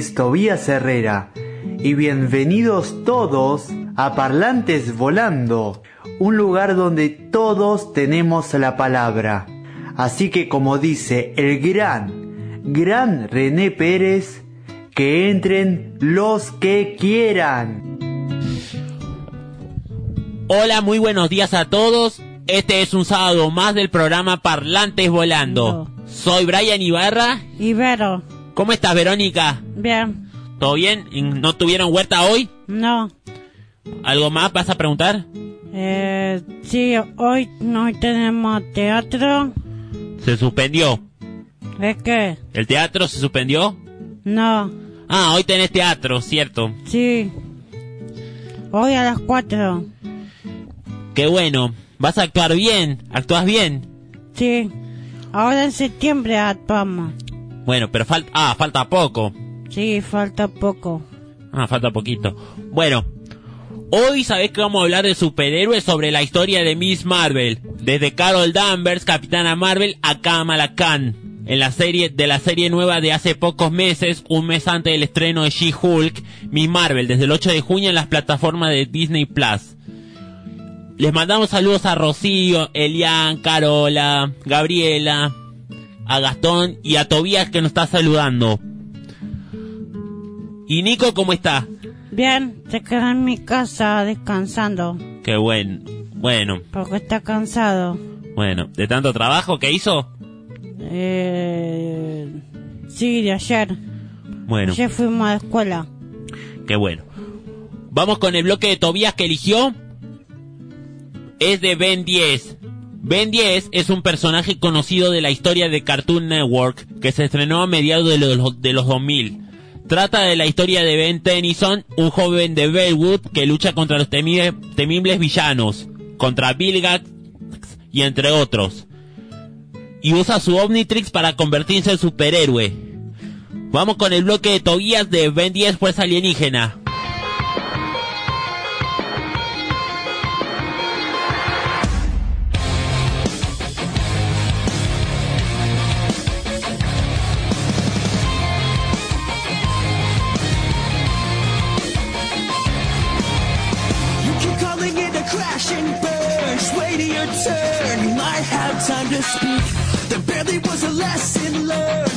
es Tobías Herrera y bienvenidos todos a Parlantes Volando, un lugar donde todos tenemos la palabra. Así que como dice el gran, gran René Pérez, que entren los que quieran. Hola, muy buenos días a todos. Este es un sábado más del programa Parlantes Volando. Soy Brian Ibarra. Ibero. ¿Cómo estás, Verónica? Bien. ¿Todo bien? ¿No tuvieron huerta hoy? No. ¿Algo más vas a preguntar? Eh, sí, hoy no tenemos teatro. ¿Se suspendió? ¿Es qué? ¿El teatro se suspendió? No. Ah, hoy tenés teatro, cierto. Sí. Hoy a las cuatro. Qué bueno. ¿Vas a actuar bien? ¿Actúas bien? Sí. Ahora en septiembre actuamos. Bueno, pero falta... Ah, falta poco. Sí, falta poco. Ah, falta poquito. Bueno, hoy sabés que vamos a hablar de superhéroes sobre la historia de Miss Marvel. Desde Carol Danvers, Capitana Marvel, a Kamala Khan. En la serie, de la serie nueva de hace pocos meses, un mes antes del estreno de She-Hulk, Miss Marvel, desde el 8 de junio en las plataformas de Disney Plus. Les mandamos saludos a Rocío, Elian, Carola, Gabriela, a Gastón y a Tobías que nos está saludando. ¿Y Nico cómo está? Bien, se queda en mi casa descansando. Qué bueno. Bueno, Porque está cansado. bueno. ¿De tanto trabajo que hizo? Eh, sí, de ayer. Bueno, Ayer fuimos a la escuela. qué bueno. Vamos con el bloque de Tobías que eligió. Es de Ben 10. Ben 10 es un personaje conocido de la historia de Cartoon Network que se estrenó a mediados de los, de los 2000. Trata de la historia de Ben Tennyson, un joven de Bellwood que lucha contra los temi- temibles villanos, contra Gates y entre otros. Y usa su Omnitrix para convertirse en superhéroe. Vamos con el bloque de Tobías de Ben 10 Fuerza Alienígena. Speak. There barely was a lesson learned.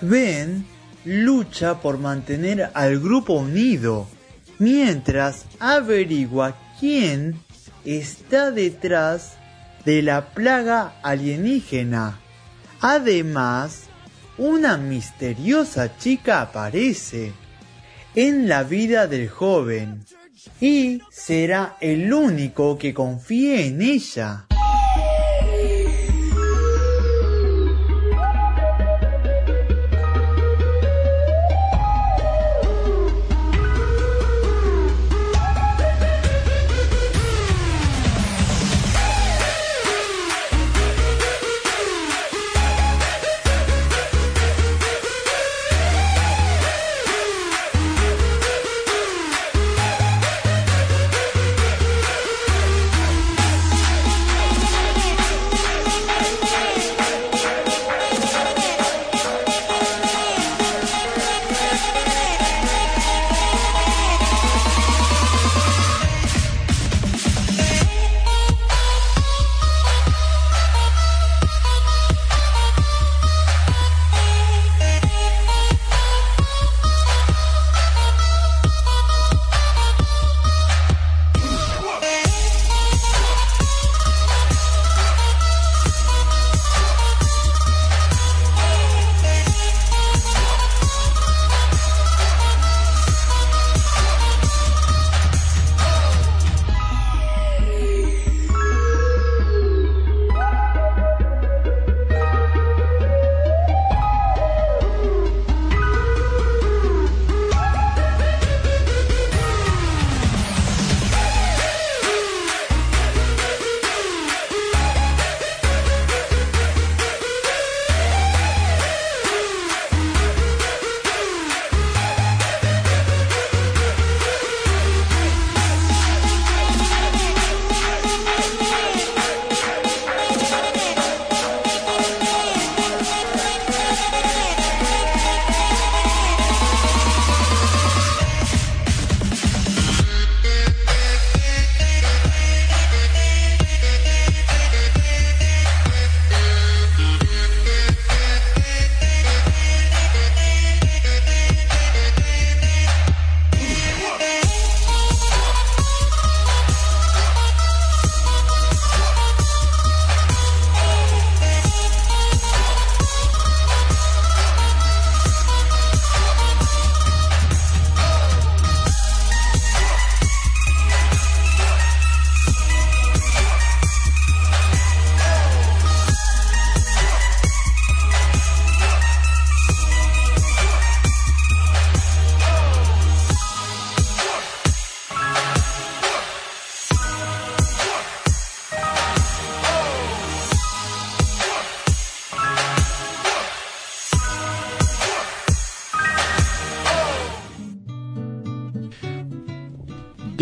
Ben lucha por mantener al grupo unido, mientras averigua quién está detrás de la plaga alienígena. Además, una misteriosa chica aparece en la vida del joven y será el único que confíe en ella.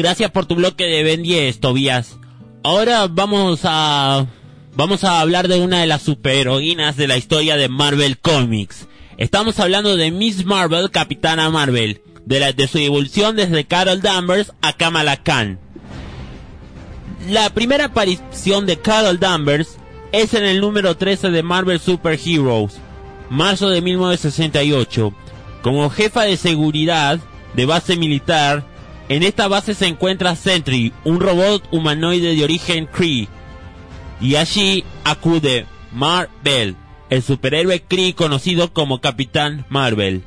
Gracias por tu bloque de Ben 10, Tobías. Ahora vamos a vamos a hablar de una de las superheroínas de la historia de Marvel Comics. Estamos hablando de Miss Marvel, Capitana Marvel, de, la, de su evolución desde Carol Danvers a Kamala Khan. La primera aparición de Carol Danvers es en el número 13 de Marvel Super Heroes, marzo de 1968. Como jefa de seguridad de base militar, en esta base se encuentra Sentry, un robot humanoide de origen Kree. Y allí acude Marvel, el superhéroe Kree conocido como Capitán Marvel.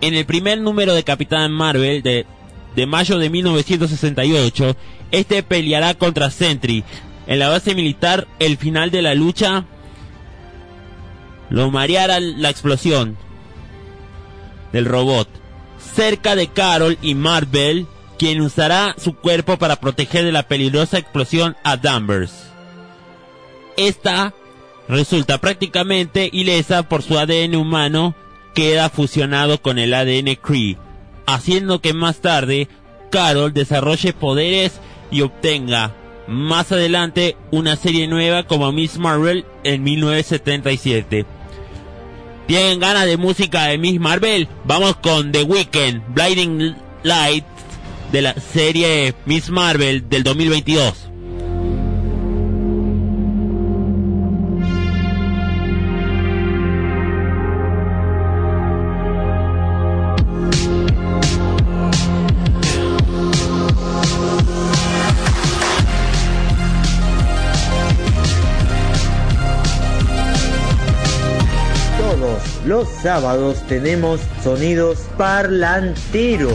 En el primer número de Capitán Marvel de, de mayo de 1968, este peleará contra Sentry. En la base militar, el final de la lucha lo mareará la explosión del robot. Cerca de Carol y Marvel, quien usará su cuerpo para proteger de la peligrosa explosión a Danvers. Esta resulta prácticamente ilesa por su ADN humano queda fusionado con el ADN Kree, haciendo que más tarde Carol desarrolle poderes y obtenga más adelante una serie nueva como Miss Marvel en 1977. ¿Tienen ganas de música de Miss Marvel? Vamos con The Weeknd, Blinding Light de la serie Miss Marvel del 2022. Todos Los sábados tenemos sonidos parlanteros.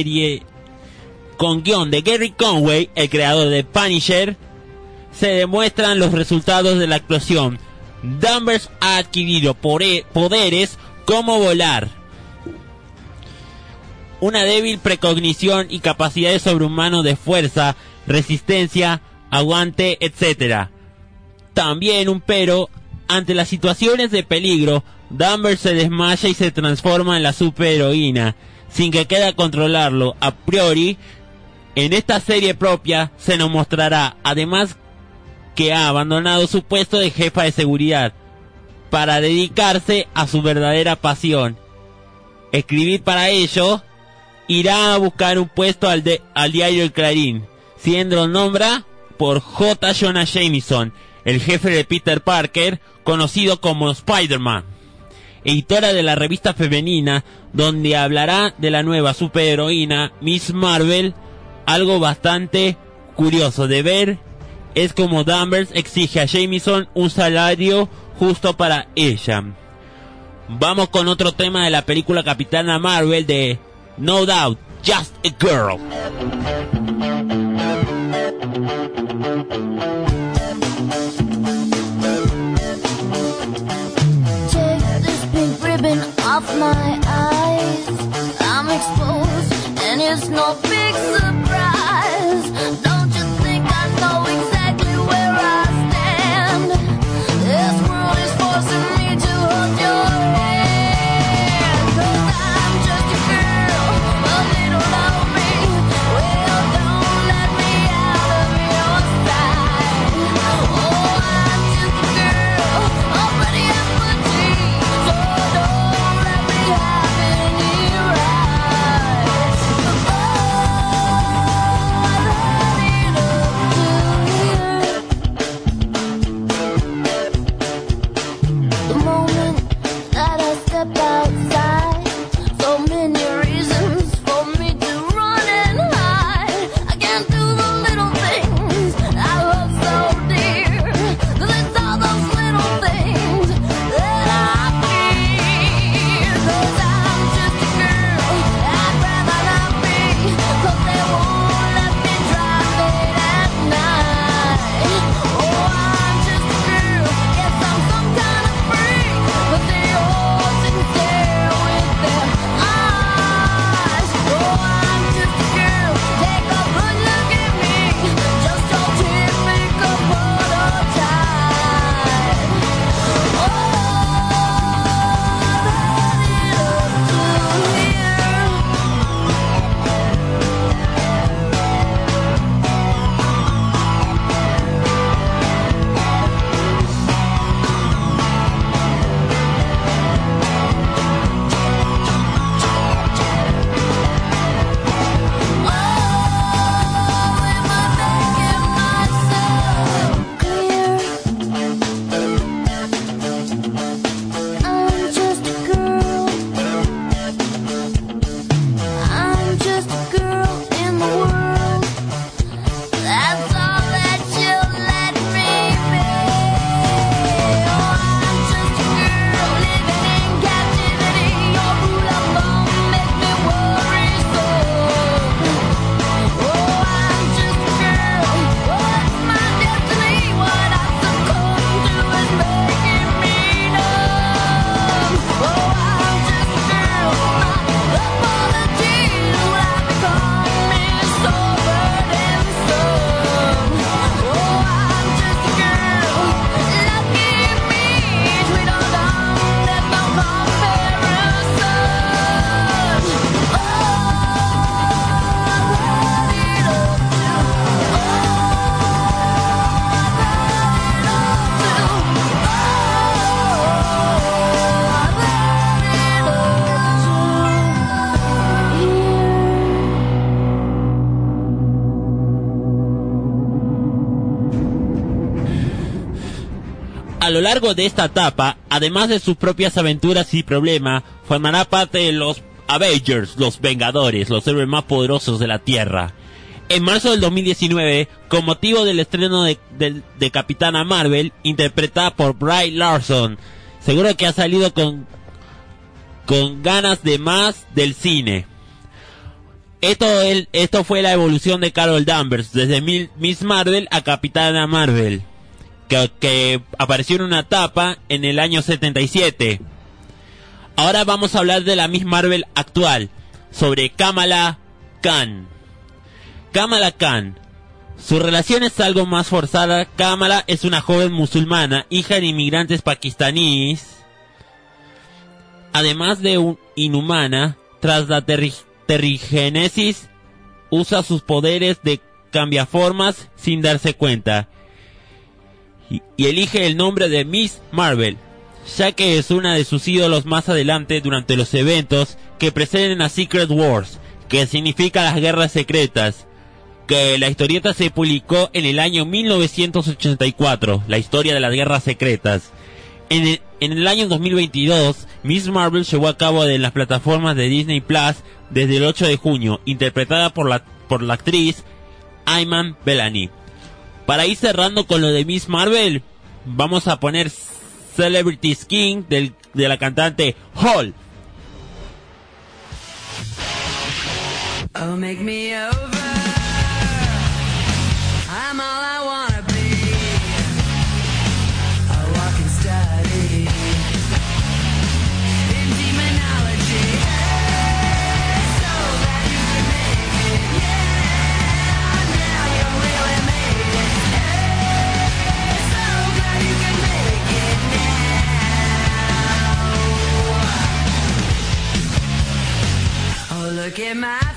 serie, con guion de Gary Conway, el creador de Punisher, se demuestran los resultados de la actuación. Danvers ha adquirido poderes como volar, una débil precognición y capacidades sobrehumanos de fuerza, resistencia, aguante, etc. También un pero, ante las situaciones de peligro, Danvers se desmaya y se transforma en la superheroína, sin que quede controlarlo a priori. En esta serie propia se nos mostrará, además, que ha abandonado su puesto de jefa de seguridad para dedicarse a su verdadera pasión. Escribir para ello, irá a buscar un puesto al, de- al diario El Clarín, siendo nombra por J. Jonah Jameson, el jefe de Peter Parker, conocido como Spider-Man, editora de la revista femenina, donde hablará de la nueva superheroína Miss Marvel, algo bastante curioso de ver es como Danvers exige a Jameson un salario justo para ella. Vamos con otro tema de la película Capitana Marvel de No Doubt, Just a Girl. Off my eyes. I'm exposed, and it's no big surprise. Lo largo de esta etapa, además de sus propias aventuras y problemas, formará parte de los Avengers, los Vengadores, los héroes más poderosos de la Tierra. En marzo del 2019, con motivo del estreno de, Capitana Marvel, interpretada por Bry Larson, seguro que ha salido con, con ganas de más del cine. Esto, esto fue la evolución de Carol Danvers, desde Miss Marvel a Capitana Marvel, que, apareció en una etapa en el año 77. Ahora vamos a hablar de la Miss Marvel actual, sobre Kamala Khan. Kamala Khan. Su relación es algo más forzada. Kamala es una joven musulmana, hija de inmigrantes pakistaníes. Además de un inhumana, tras la terri- terrigenesis, usa sus poderes de cambiaformas sin darse cuenta. Y, elige el nombre de Miss Marvel, ya que es una de sus ídolos más adelante durante los eventos que preceden a Secret Wars, que significa las guerras secretas, que la historieta se publicó en el año 1984, la historia de las guerras secretas. En el, en el año 2022, Miss Marvel llevó a cabo en las plataformas de Disney Plus desde el 8 de junio, interpretada por la, por la actriz Ayman Bellany. Para ir cerrando con lo de Miss Marvel, vamos a poner Celebrity Skin del, de la cantante Hall. Oh. Look at my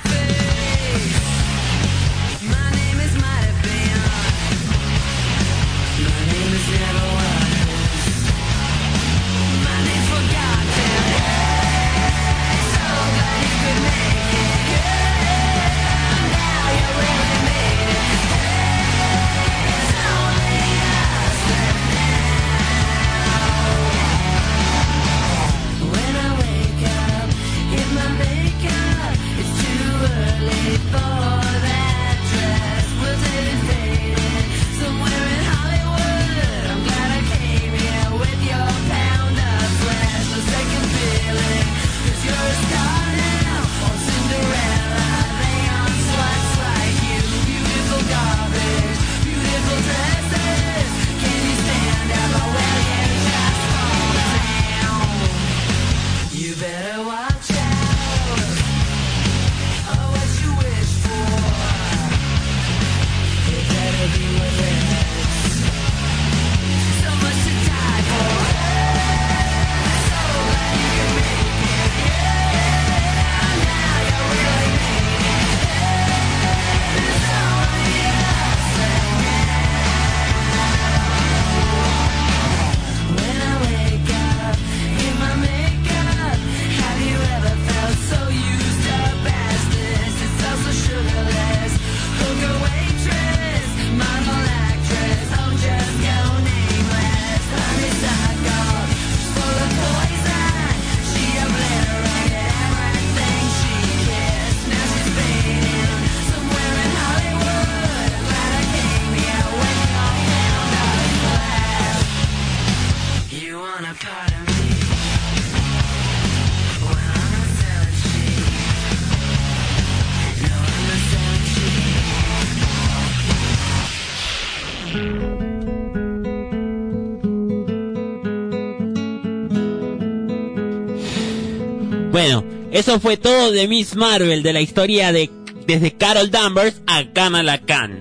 eso fue todo de Miss Marvel, de la historia de desde Carol Danvers a Kamala Khan.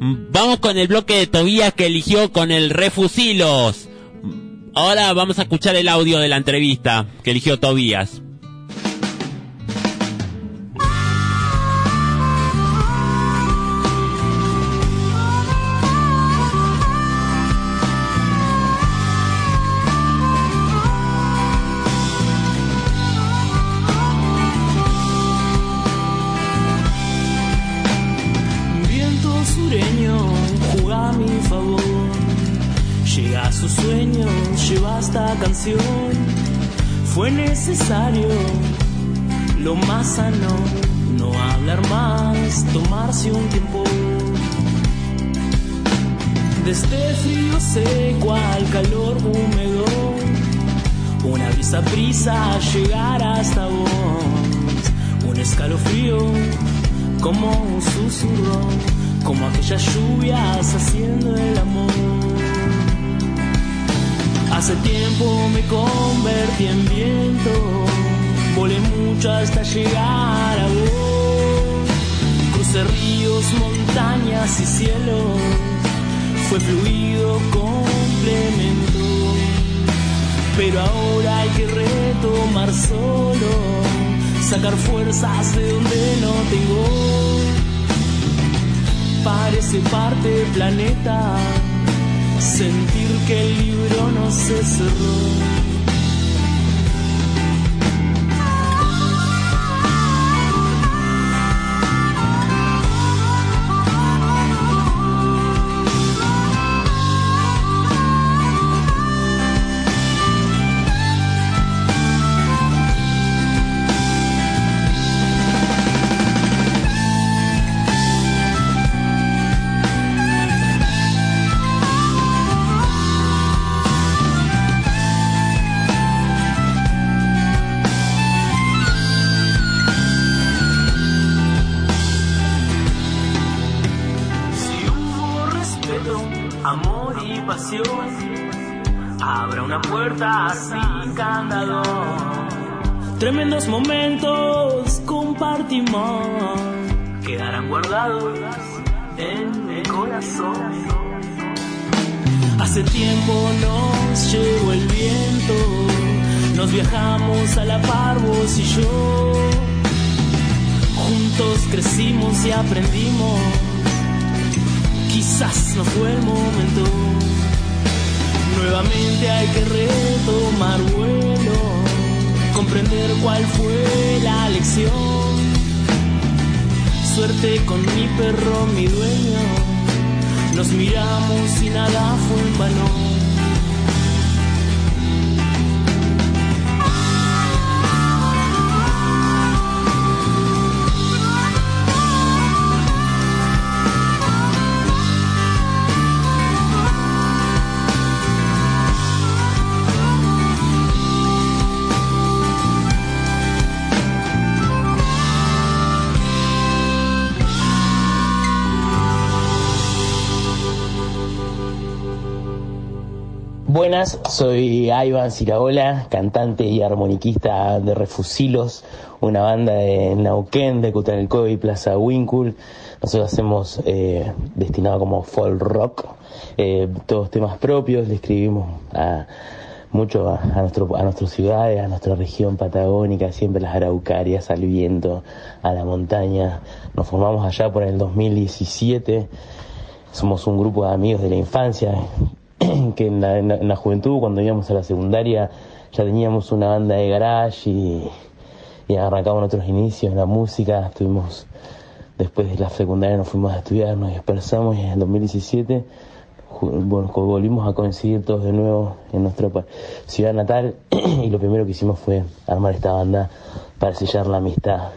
Vamos con el bloque de Tobías que eligió con el Refusilos. Ahora vamos a escuchar el audio de la entrevista que eligió Tobías. Lleva esta canción. Fue necesario lo más sano, no hablar más, tomarse un tiempo. Desde frío seco al calor húmedo, una brisa prisa llegar hasta vos, un escalofrío como un susurro, como aquellas lluvias haciendo el amor. Hace tiempo me convertí en viento, volé mucho hasta llegar a vos. Crucé ríos, montañas y cielos, fue fluido complemento. Pero ahora hay que retomar solo, sacar fuerzas de donde no tengo. Parece parte del planeta sentir que el libro no se cerró. Tremendos momentos compartimos, quedarán guardados en mi corazón. Hace tiempo nos llevó el viento, nos viajamos a la par vos y yo. Juntos crecimos y aprendimos quizás no fue el momento. Nuevamente hay que retomar vuelo, comprender cuál fue la lección. Suerte con mi perro, mi dueño, nos miramos y nada fue en vano. Buenas, soy Ivan Ciraola, cantante y armoniquista de Refusilos, una banda de Nauquén, de Cutanilco y Plaza Winkle. Nosotros hacemos eh, destinado como folk rock, eh, todos temas propios, le escribimos a, mucho a, a nuestro, a nuestras ciudades, a nuestra región patagónica, siempre las araucarias, al viento, a la montaña. Nos formamos allá por el 2017. Somos un grupo de amigos de la infancia que en la, en la- en la juventud, cuando íbamos a la secundaria, ya teníamos una banda de garage y, y arrancamos nuestros inicios en la música. Estuvimos, después de la secundaria nos fuimos a estudiar, nos dispersamos y en el 2017 ju- bueno, co- volvimos a coincidir todos de nuevo en nuestra ciudad natal y lo primero que hicimos fue armar esta banda para sellar la amistad.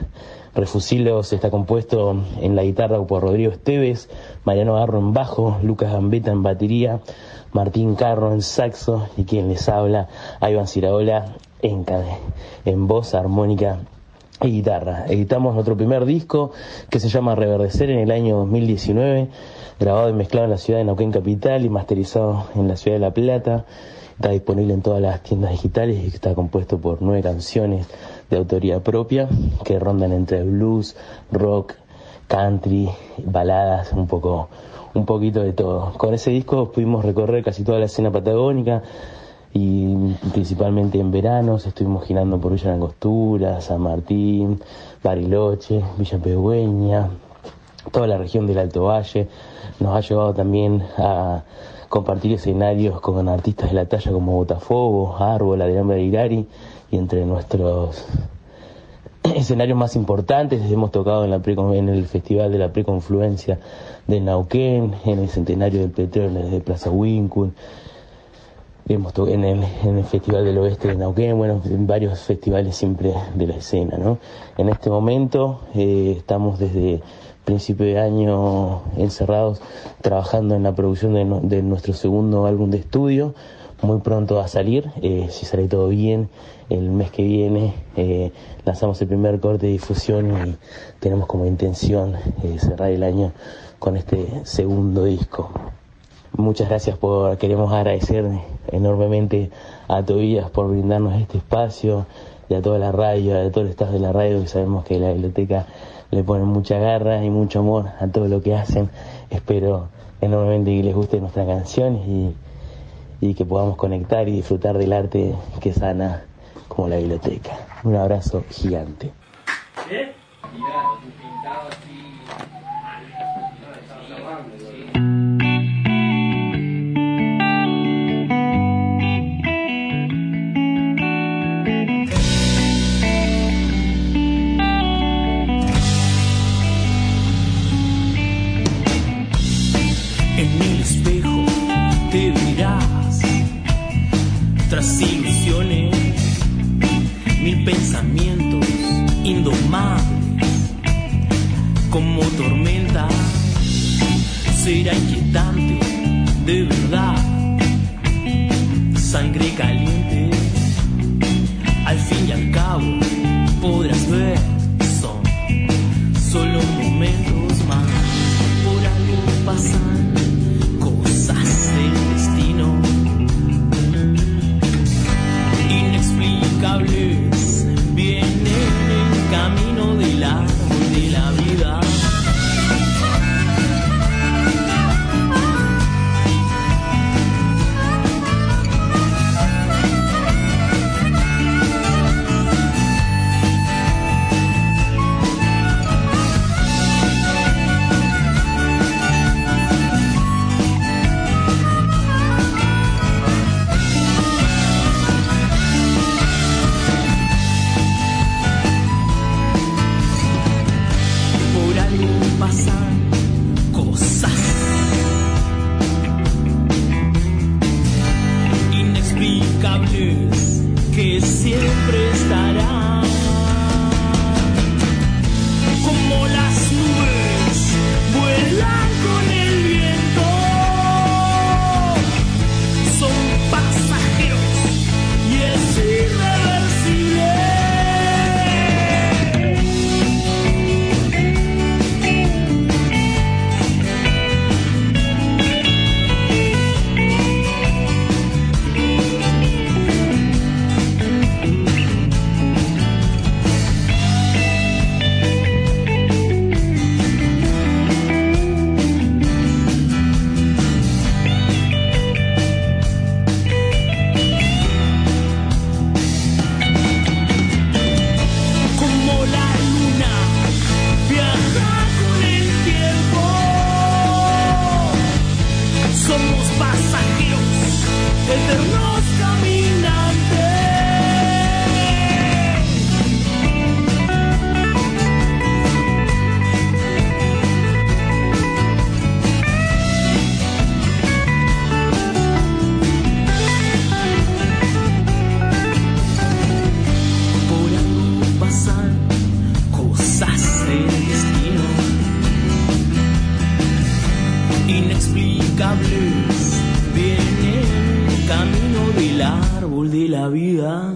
Refusilos está compuesto en la guitarra por Rodrigo Esteves, Mariano Garro en bajo, Lucas Gambetta en batería, Martín Carro en saxo y quien les habla, Iván Ciraola en, en voz, armónica y guitarra. Editamos nuestro primer disco que se llama Reverdecer en el año 2019, grabado y mezclado en la ciudad de Neuquén Capital y masterizado en la ciudad de La Plata. Está disponible en todas las tiendas digitales y está compuesto por nueve canciones de autoría propia que rondan entre blues, rock, country, baladas, un poco, un poquito de todo. Con ese disco pudimos recorrer casi toda la escena patagónica y principalmente en veranos estuvimos girando por Villa Langostura, San Martín, Bariloche, Villa Pegüeña, toda la región del Alto Valle. Nos ha llevado también a compartir escenarios con artistas de la talla como Botafogo, Árbol, Adrián Berirari y entre nuestros escenarios más importantes. Hemos tocado en, la pre- en el Festival de la Preconfluencia de Nauquén, en el Centenario del Petróleo de Plaza Winkle, hemos to- en, el, en el Festival del Oeste de Nauquén, bueno, en varios festivales siempre de la escena, ¿no? En este momento eh, estamos desde principio de año encerrados trabajando en la producción de, no- de nuestro segundo álbum de estudio, muy pronto a salir, eh, si sale todo bien, el mes que viene eh, lanzamos el primer corte de difusión y tenemos como intención eh, cerrar el año con este segundo disco. Muchas gracias por, queremos agradecer enormemente a Tobías por brindarnos este espacio y a toda la radio, a todo el staff de la radio que sabemos que la biblioteca le ponen mucha garra y mucho amor a todo lo que hacen. Espero enormemente que les guste nuestra canción y, y que podamos conectar y disfrutar del arte que sana como la biblioteca. Un abrazo gigante. En como tormenta. Será inquietante de verdad, sangre caliente. La vida.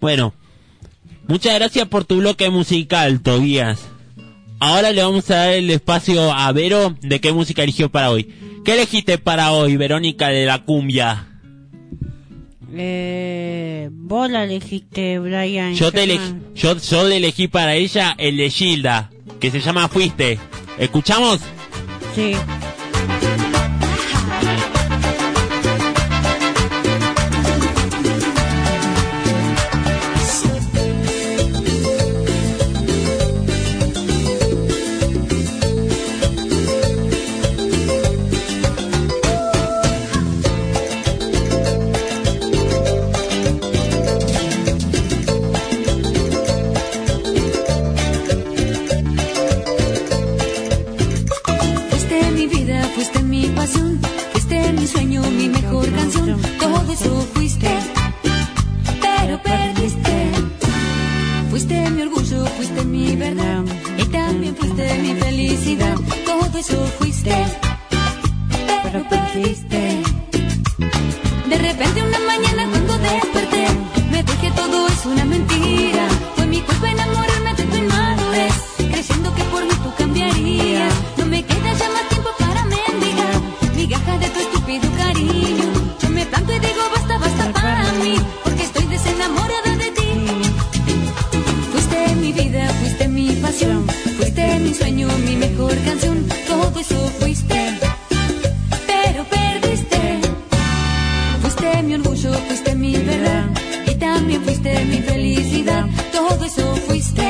Bueno, muchas gracias por tu bloque musical, Tobías. Ahora le vamos a dar el espacio a Vero de qué música eligió para hoy. ¿Qué elegiste para hoy, Verónica de la cumbia? Eh, vos la elegiste, Brian. Yo te Yo elegí, yo, yo le elegí para ella el de Gilda, que se llama Fuiste. ¿Escuchamos? Sí. Fuiste mi orgullo, fuiste mi verdad y también fuiste mi felicidad. Todo eso fuiste,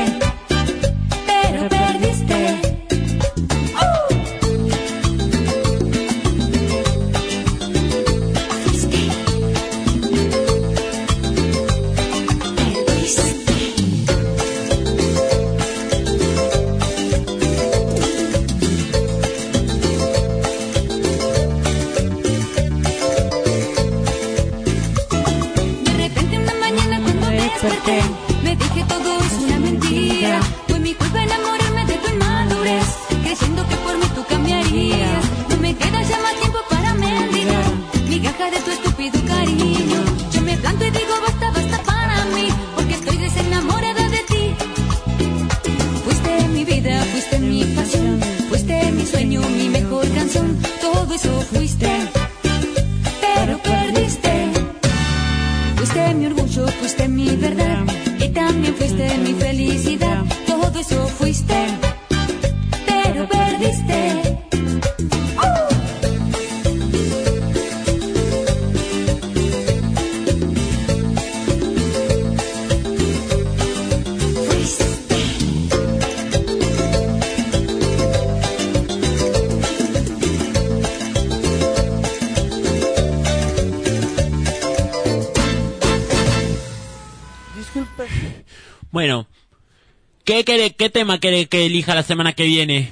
¿qué, tema quiere que elija la semana que viene?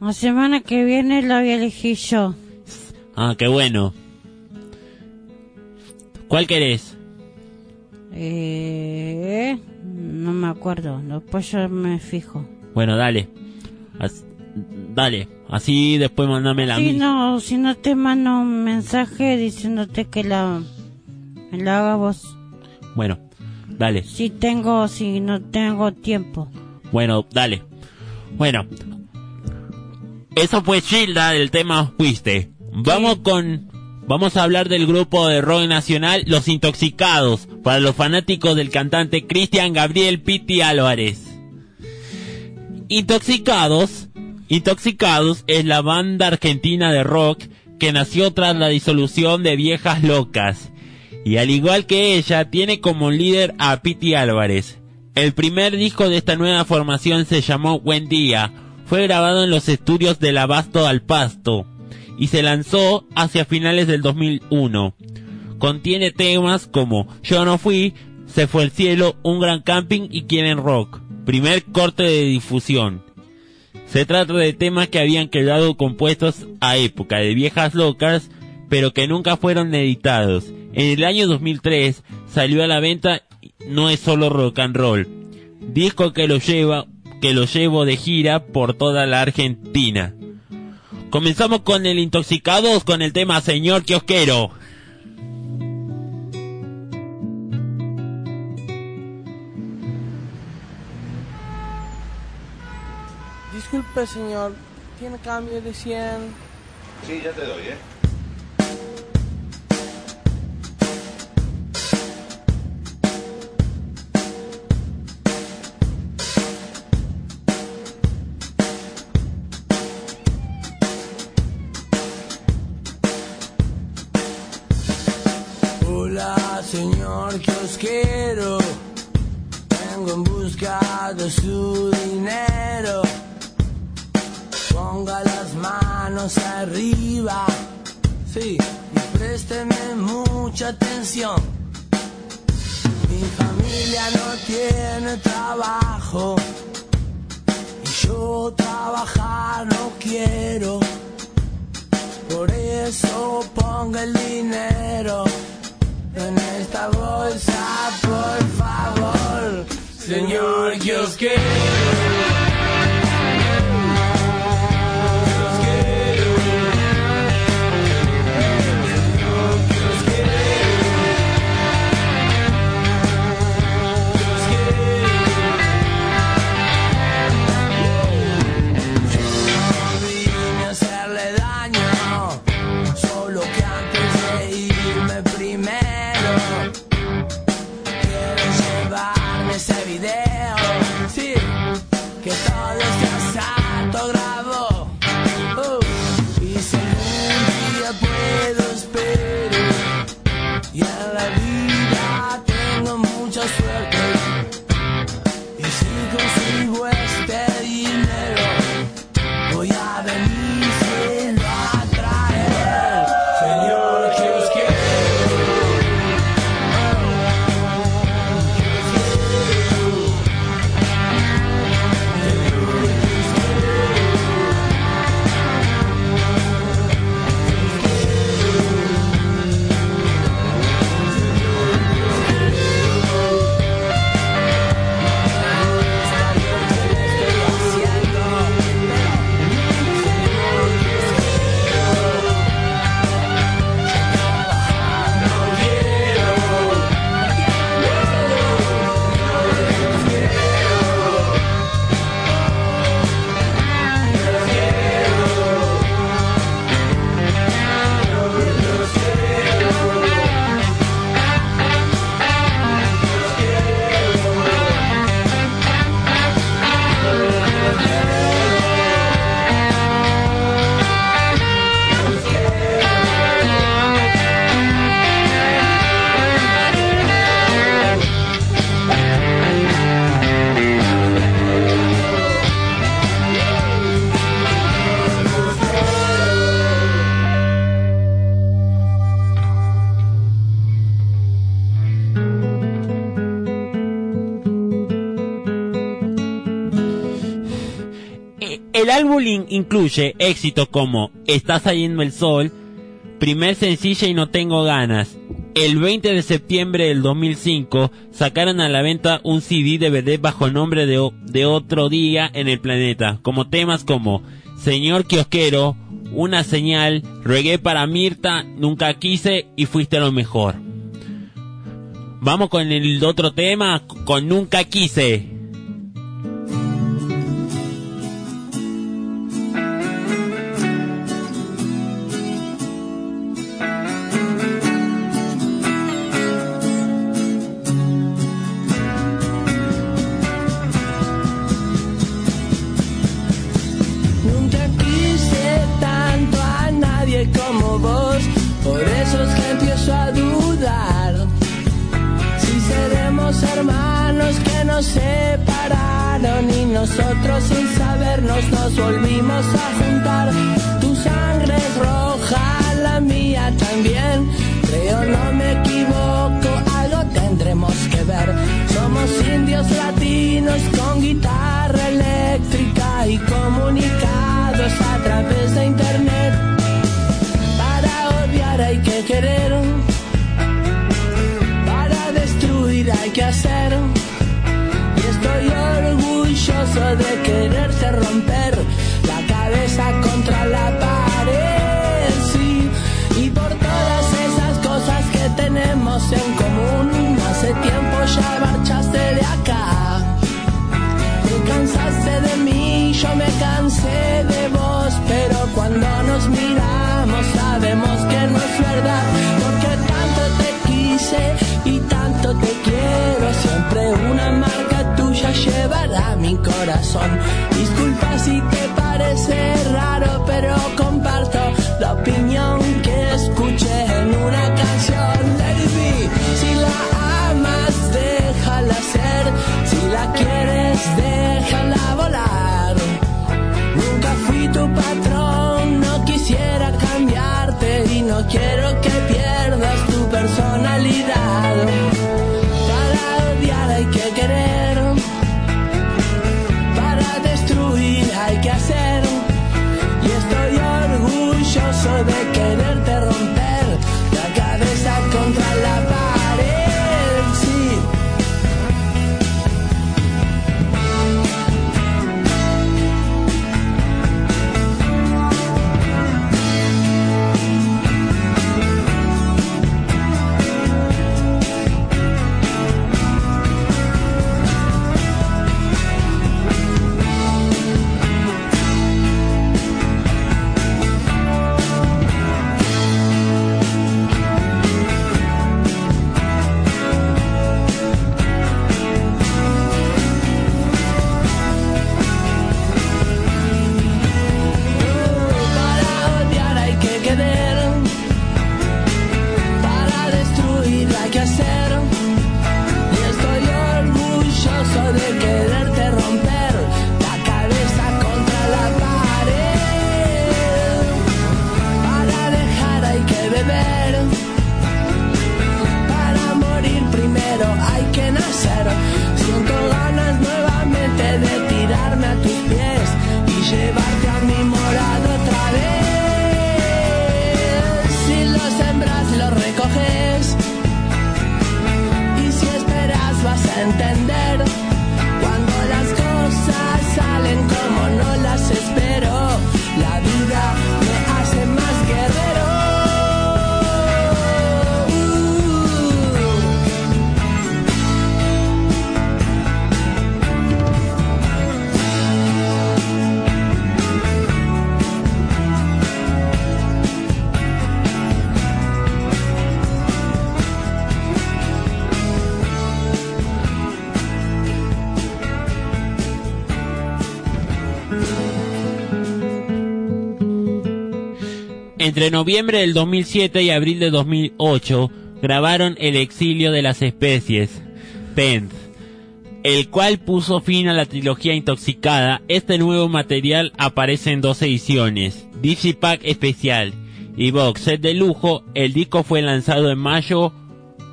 La semana que viene la voy a elegir yo. Ah, qué bueno. ¿Cuál querés? Eh, no me acuerdo. Después yo me fijo. Bueno, dale. As- dale. Así después mandame la Si no, si no te mando un mensaje diciéndote que la, me la haga vos. Bueno, dale. Si tengo, si no tengo tiempo. Bueno, dale. Bueno. Eso fue Gilda del tema Fuiste. Vamos con... Vamos a hablar del grupo de rock nacional Los Intoxicados, para los fanáticos del cantante Cristian Gabriel Pitti Álvarez. Intoxicados, Intoxicados es la banda argentina de rock que nació tras la disolución de Viejas Locas. Y al igual que ella, tiene como líder a Piti Álvarez. El primer disco de esta nueva formación se llamó Buen Día. Fue grabado en los estudios del Abasto al Pasto y se lanzó hacia finales del 2001. Contiene temas como Yo no fui, Se fue el cielo, Un gran camping y Quieren rock. Primer corte de difusión. Se trata de temas que habían quedado compuestos a época de viejas locas, pero que nunca fueron editados. En el año 2003 salió a la venta No es solo rock and roll, disco que lo lleva, que lo llevo de gira por toda la Argentina. Comenzamos con el Intoxicados con el tema Señor Kiosquero. Disculpe, señor. ¿Tiene cambio de 100? Sí, ya te doy, ¿eh? Kiosquero. Vengo en busca de su dinero. Ponga las manos arriba. Sí, y présteme mucha atención. Mi familia no tiene trabajo. Y yo trabajar no quiero. Por eso ponga el dinero en esta bolsa, por favor, señor, que. Incluye éxitos como Está saliendo el sol, primer sencillo y no tengo ganas. El 20 de septiembre del 2005 sacaron a la venta un CD DVD bajo el nombre de, de Otro Día en el Planeta, como temas como Señor Kiosquero, Una Señal, Regué para Mirta, Nunca Quise y Fuiste lo Mejor. Vamos con el otro tema, con Nunca Quise. pierdas tu persona. Entre noviembre del 2007 y abril de 2008 grabaron El exilio de las especies, Tenth, el cual puso fin a la trilogía Intoxicada. Este nuevo material aparece en dos ediciones, Digipack especial y Box Set de lujo. El disco fue lanzado en mayo,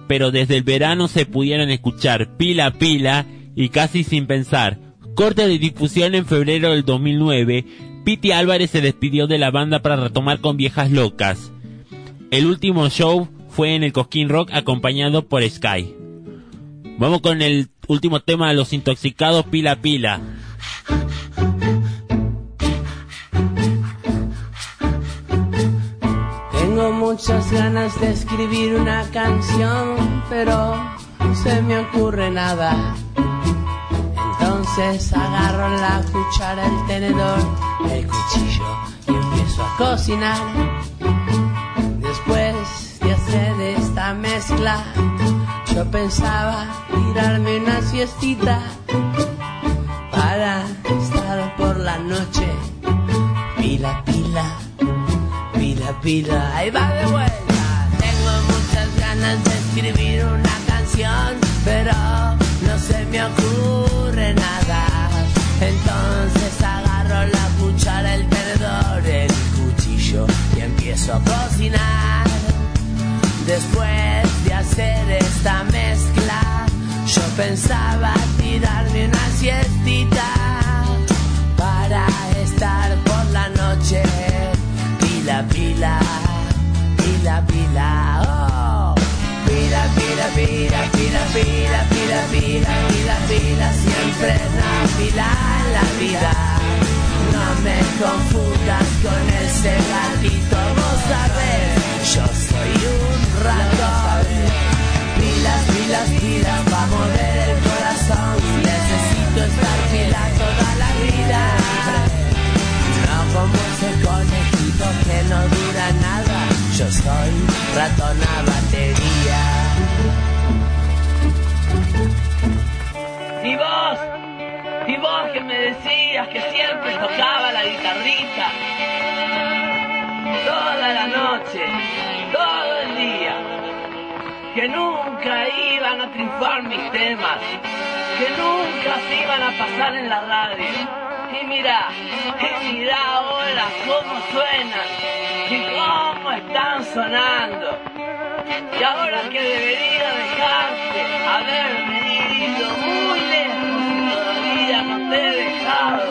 pero desde el verano se pudieron escuchar Pila a Pila y Casi sin pensar. Corte de difusión en febrero del 2009, Piti Álvarez se despidió de la banda para retomar con Viejas Locas. El último show fue en el Cosquín Rock acompañado por Sky. Vamos con el último tema de los intoxicados Pila Pila. Tengo muchas ganas de escribir una canción, pero no se me ocurre nada. Entonces agarro la cuchara, el tenedor, el cuchillo y empiezo a cocinar. Después de hacer esta mezcla, yo pensaba tirarme una siestita para estar por la noche. Pila, pila, pila, pila, ahí va de vuelta. Tengo muchas ganas de escribir una canción, pero no se me ocurre nada. Entonces Después de hacer esta mezcla, yo pensaba tirarme una siestita para estar por la noche. Pila, pila, pila, pila, oh. Pila, pila, pila, pila, pila, pila, pila, pila, pila, siempre una pila en la vida. No me confundas con ese gatito, vos sabés, yo soy un ratón. Pilas, pilas, pilas, para mover el corazón. Necesito estar pila toda la vida. No como ese conejito que no dura nada. Yo soy ratón a batería. Y vos, y vos que me decías que siempre tocaba la guitarrita. Toda la noche, todo el día. Que nunca iban a triunfar mis temas. Que nunca se iban a pasar en la radio. Y mira, y mira ahora cómo suenan. Y cómo están sonando. Y ahora que debería dejarte haberme ido muy lejos y todavía no te he dejado.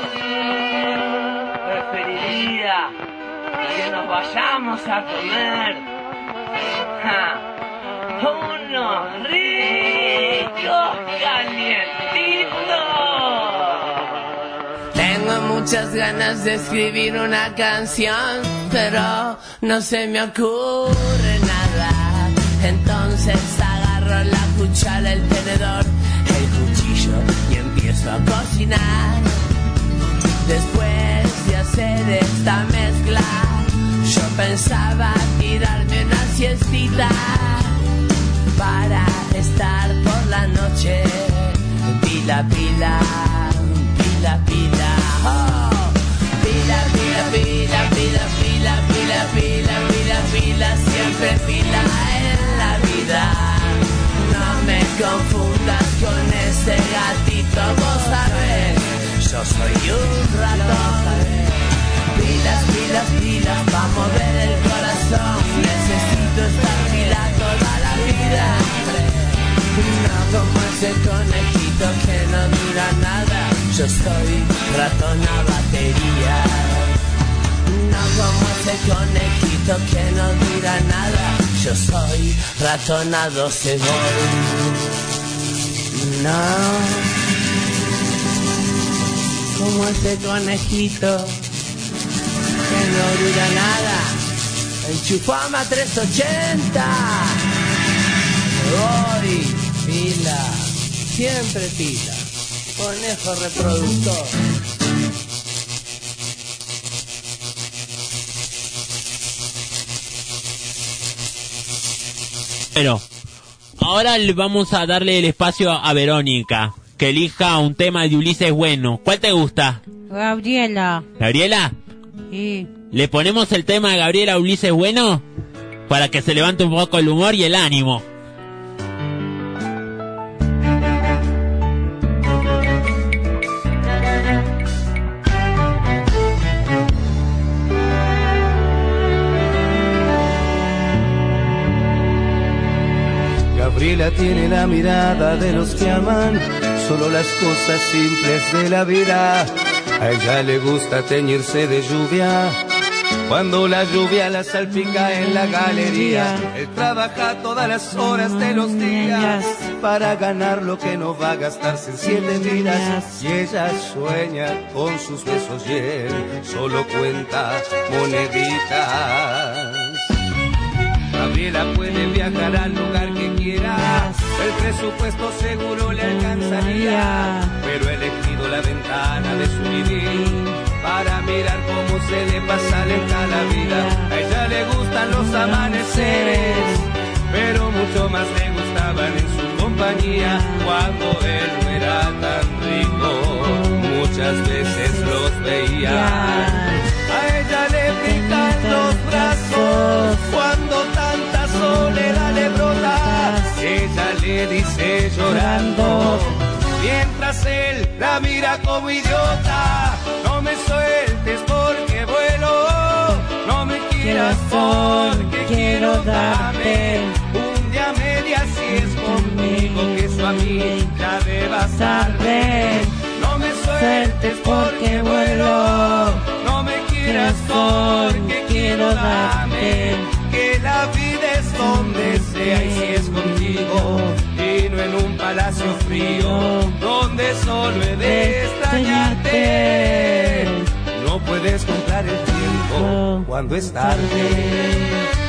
Preferiría que nos vayamos a comer ja, unos ricos calientitos. Tengo muchas ganas de escribir una canción, pero no se me ocurre nada. Entonces agarro la cuchara, el tenedor, el cuchillo y empiezo a cocinar. Después de hacer esta mezcla, yo pensaba tirarme una siestita para estar por la noche. Pila, pila, pila, pila. oh. Pila, pila, pila, pila, pila, pila, pila, pila, pila, siempre pila en la vida. No me confundas con ese gatito, vos sabés, yo soy un ratón. Pilas, pilas, pilas, pa' mover el corazón. Necesito estar pila toda la vida. No como ese conejito que no dura nada. Yo soy ratón a batería. No como ese conejito que no dura nada. Yo soy ratón a 12 volt. No. Como ese conejito no dura nada. Enchufama 380. Voy, pila, siempre pila. Conejo reproductor. Bueno, ahora le vamos a darle el espacio a Verónica, que elija un tema de Ulises bueno. ¿Cuál te gusta? Gabriela. Gabriela, Le ponemos el tema de Gabriela Ulises Bueno para que se levante un poco el humor y el ánimo. Gabriela tiene la mirada de los que aman solo las cosas simples de la vida. A ella le gusta teñirse de lluvia. Cuando la lluvia la salpica en la galería, él trabaja todas las horas de los días para ganar lo que no va a gastarse en siete vidas. Y ella sueña con sus besos y él solo cuenta moneditas. Gabriela puede viajar al lugar que quiera, el presupuesto seguro le alcanzaría, pero he elegido la ventana de su vivir para mirar cómo se le pasa lenta la vida. A ella le gustan los amaneceres, pero mucho más le gustaban en su compañía cuando él no era tan rico. Muchas veces los veía. A ella le pican los brazos cuando Le dice llorando, mientras él la mira como idiota. No me sueltes porque vuelo, no me quieras porque quiero darte un día media si es conmigo que eso a mí ya tarde. No me sueltes porque vuelo, no me quieras porque quiero darte donde sea y si es contigo y no en un palacio frío donde solo he de extrañarte. No puedes comprar el tiempo cuando es tarde.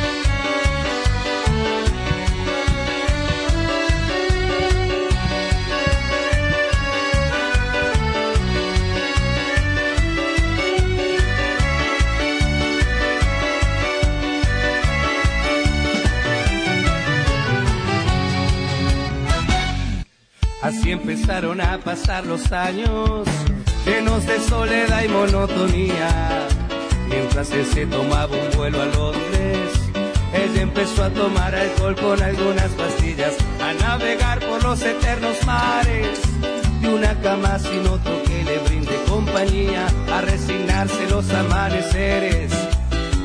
Así empezaron a pasar los años, llenos de soledad y monotonía. Mientras él se tomaba un vuelo a Londres, ella empezó a tomar alcohol con algunas pastillas, a navegar por los eternos mares. De una cama sin otro que le brinde compañía, a resignarse los amaneceres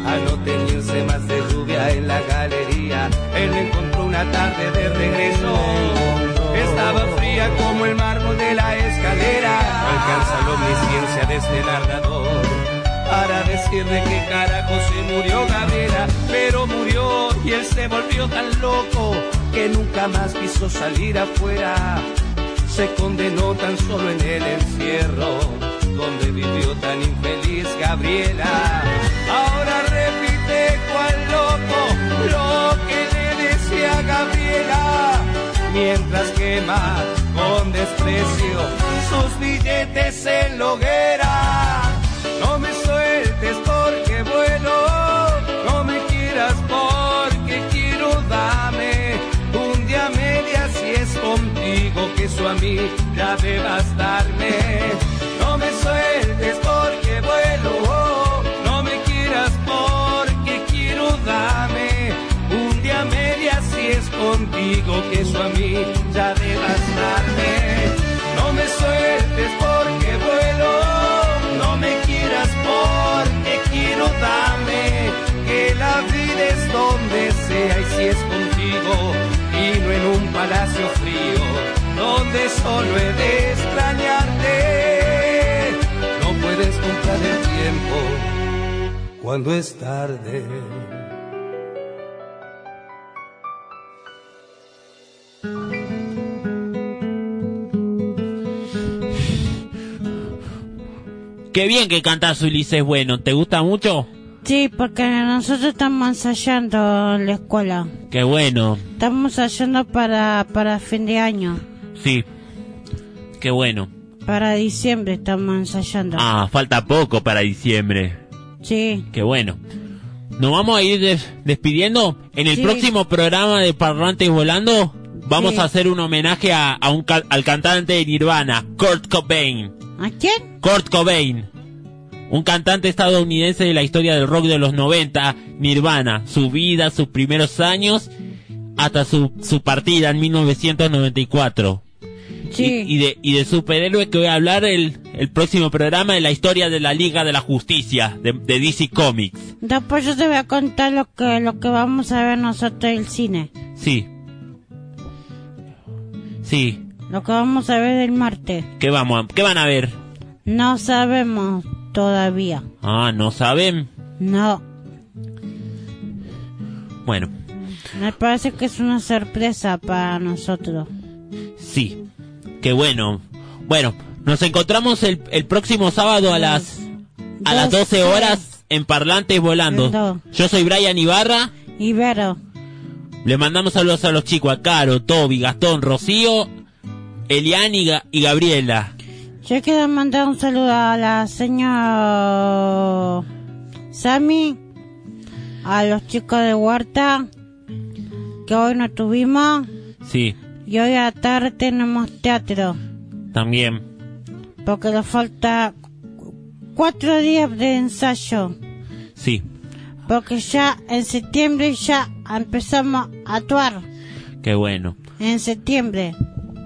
a no teñirse más de lluvia en la galería. Él encontró una tarde de regreso. Estaba fría como el mármol de la escalera. Alcanza la omnisciencia de este narrador para decir de qué carajo se murió Gabriela. Pero murió y él se volvió tan loco que nunca más quiso salir afuera. Se condenó tan solo en el encierro donde vivió tan infeliz Gabriela. Ahora loco lo que le decía Gabriela, mientras quema con desprecio sus billetes en la hoguera. No me sueltes porque vuelo, no me quieras porque quiero dame un día media si es contigo que eso a mí ya de bastarme. Palacio frío donde solo he de extrañarte. No puedes comprar el tiempo cuando es tarde. Qué bien que cantas Ulises Bueno, ¿te gusta mucho? Sí, porque nosotros estamos ensayando en la escuela. Qué bueno, Estamos ensayando para, para fin de año. sí. Qué bueno. Para diciembre estamos ensayando. Ah, falta poco para diciembre. Sí. Qué bueno. Nos vamos a ir des- despidiendo. En el Sí. próximo programa de Parlantes Volando vamos Sí. a hacer un homenaje a, a un ca- al cantante de Nirvana, Kurt Cobain. ¿A quién? Kurt Cobain. Un cantante estadounidense de la historia del rock de los 90, Nirvana, su vida, sus primeros años, hasta su, su partida en 1994. Sí. Y, y de, y de superhéroe que voy a hablar el, el próximo programa de la historia de la Liga de la Justicia, de, de DC Comics. Después yo te voy a contar lo que, lo que vamos a ver nosotros en el cine. Sí. Sí. Lo que vamos a ver el martes. ¿Qué vamos a, qué van a ver? No sabemos todavía. Ah, no saben. No. Bueno, Me parece que es una sorpresa para nosotros. sí. Qué bueno. Bueno, nos encontramos el, el próximo sábado a las a las 12 horas en Parlantes Volando. Yo soy Brian Ibarra. Ibero. Le mandamos saludos a los chicos, a Caro, Toby, Gastón, Rocío, Elian y, Ga- y Gabriela. Yo quiero mandar un saludo a la señora Sami, a los chicos de Huerta, que hoy no tuvimos, Sí, y hoy a la tarde tenemos teatro, también. porque nos falta cuatro días de ensayo, Sí, porque ya en septiembre ya empezamos a actuar, qué bueno. en septiembre.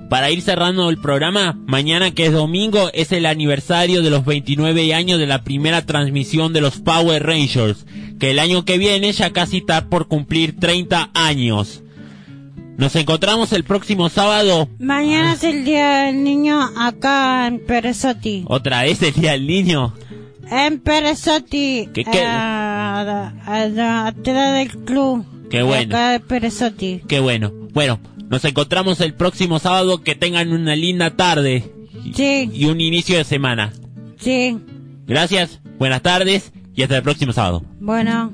Para ir cerrando el programa, mañana que es domingo es el aniversario de los 29 años de la primera transmisión de los Power Rangers, que el año que viene ya casi está por cumplir 30 años. Nos encontramos el próximo sábado, Mañana es el Día del Niño acá en Perezotti. otra vez el Día del Niño. En Perezotti, ¿Qué- qué? eh, atrás del club. Qué bueno. Acá de Perezotti. Qué bueno. Bueno, nos encontramos el próximo sábado. Que tengan una linda tarde Sí, y un inicio de semana. sí. Gracias, buenas tardes y hasta el próximo sábado. Bueno.